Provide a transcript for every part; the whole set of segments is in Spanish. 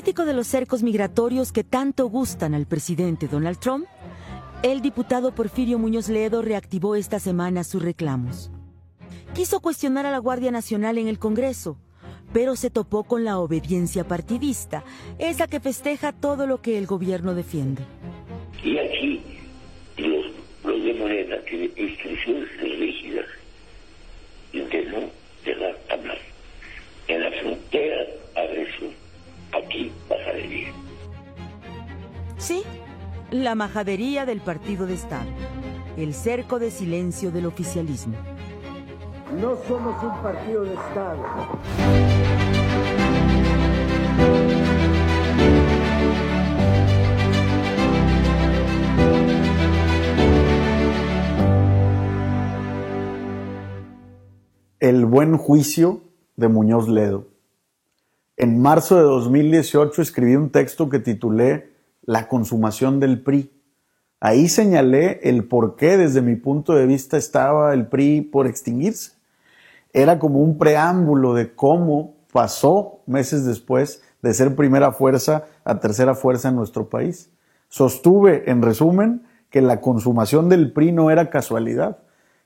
crítico de los cercos migratorios que tanto gustan al presidente Donald Trump, el diputado Porfirio Muñoz Ledo reactivó esta semana sus reclamos. Quiso cuestionar a la Guardia Nacional en el Congreso, pero se topó con la obediencia partidista, esa que festeja todo lo que el gobierno defiende. Y aquí los, de Morena instrucciones la majadería del partido de Estado, el cerco de silencio del oficialismo. No somos un partido de Estado. El buen juicio de Muñoz Ledo. En marzo de 2018 escribí un texto que titulé La consumación del PRI. Ahí señalé el por qué desde mi punto de vista estaba el PRI por extinguirse. Era como un preámbulo de cómo pasó meses después de ser primera fuerza a tercera fuerza en nuestro país. Sostuve, en resumen, que la consumación del PRI no era casualidad,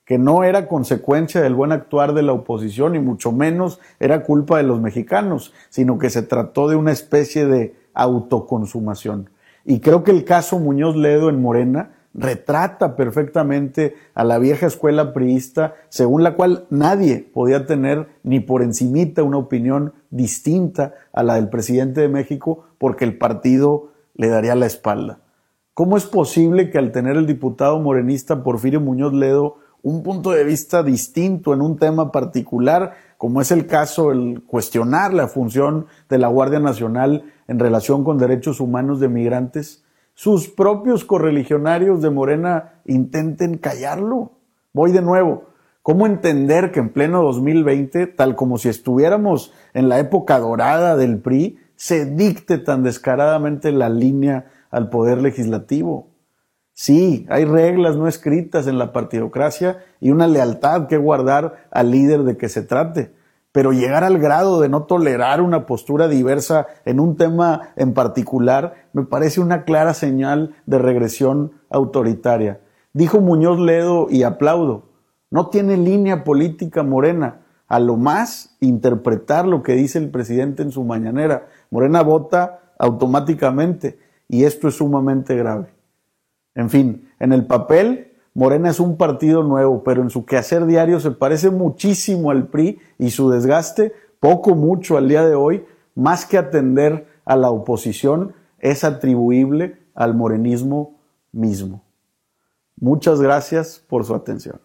que no era consecuencia del buen actuar de la oposición y mucho menos era culpa de los mexicanos, sino que se trató de una especie de autoconsumación. Y creo que el caso Muñoz Ledo en Morena retrata perfectamente a la vieja escuela priista, según la cual nadie podía tener ni por encimita una opinión distinta a la del presidente de México porque el partido le daría la espalda. ¿Cómo es posible que al tener el diputado morenista Porfirio Muñoz Ledo un punto de vista distinto en un tema particular, como es el caso el cuestionar la función de la Guardia Nacional en relación con derechos humanos de migrantes, sus propios correligionarios de Morena intenten callarlo. Voy de nuevo. ¿Cómo entender que en pleno 2020, tal como si estuviéramos en la época dorada del PRI, se dicte tan descaradamente la línea al poder legislativo? Sí, hay reglas no escritas en la partidocracia y una lealtad que guardar al líder de que se trate. Pero llegar al grado de no tolerar una postura diversa en un tema en particular me parece una clara señal de regresión autoritaria. Dijo Muñoz Ledo y aplaudo, no tiene línea política morena, a lo más interpretar lo que dice el presidente en su mañanera. Morena vota automáticamente y esto es sumamente grave. En fin, en el papel, Morena es un partido nuevo, pero en su quehacer diario se parece muchísimo al PRI y su desgaste, poco mucho al día de hoy, más que atender a la oposición, es atribuible al morenismo mismo. Muchas gracias por su atención.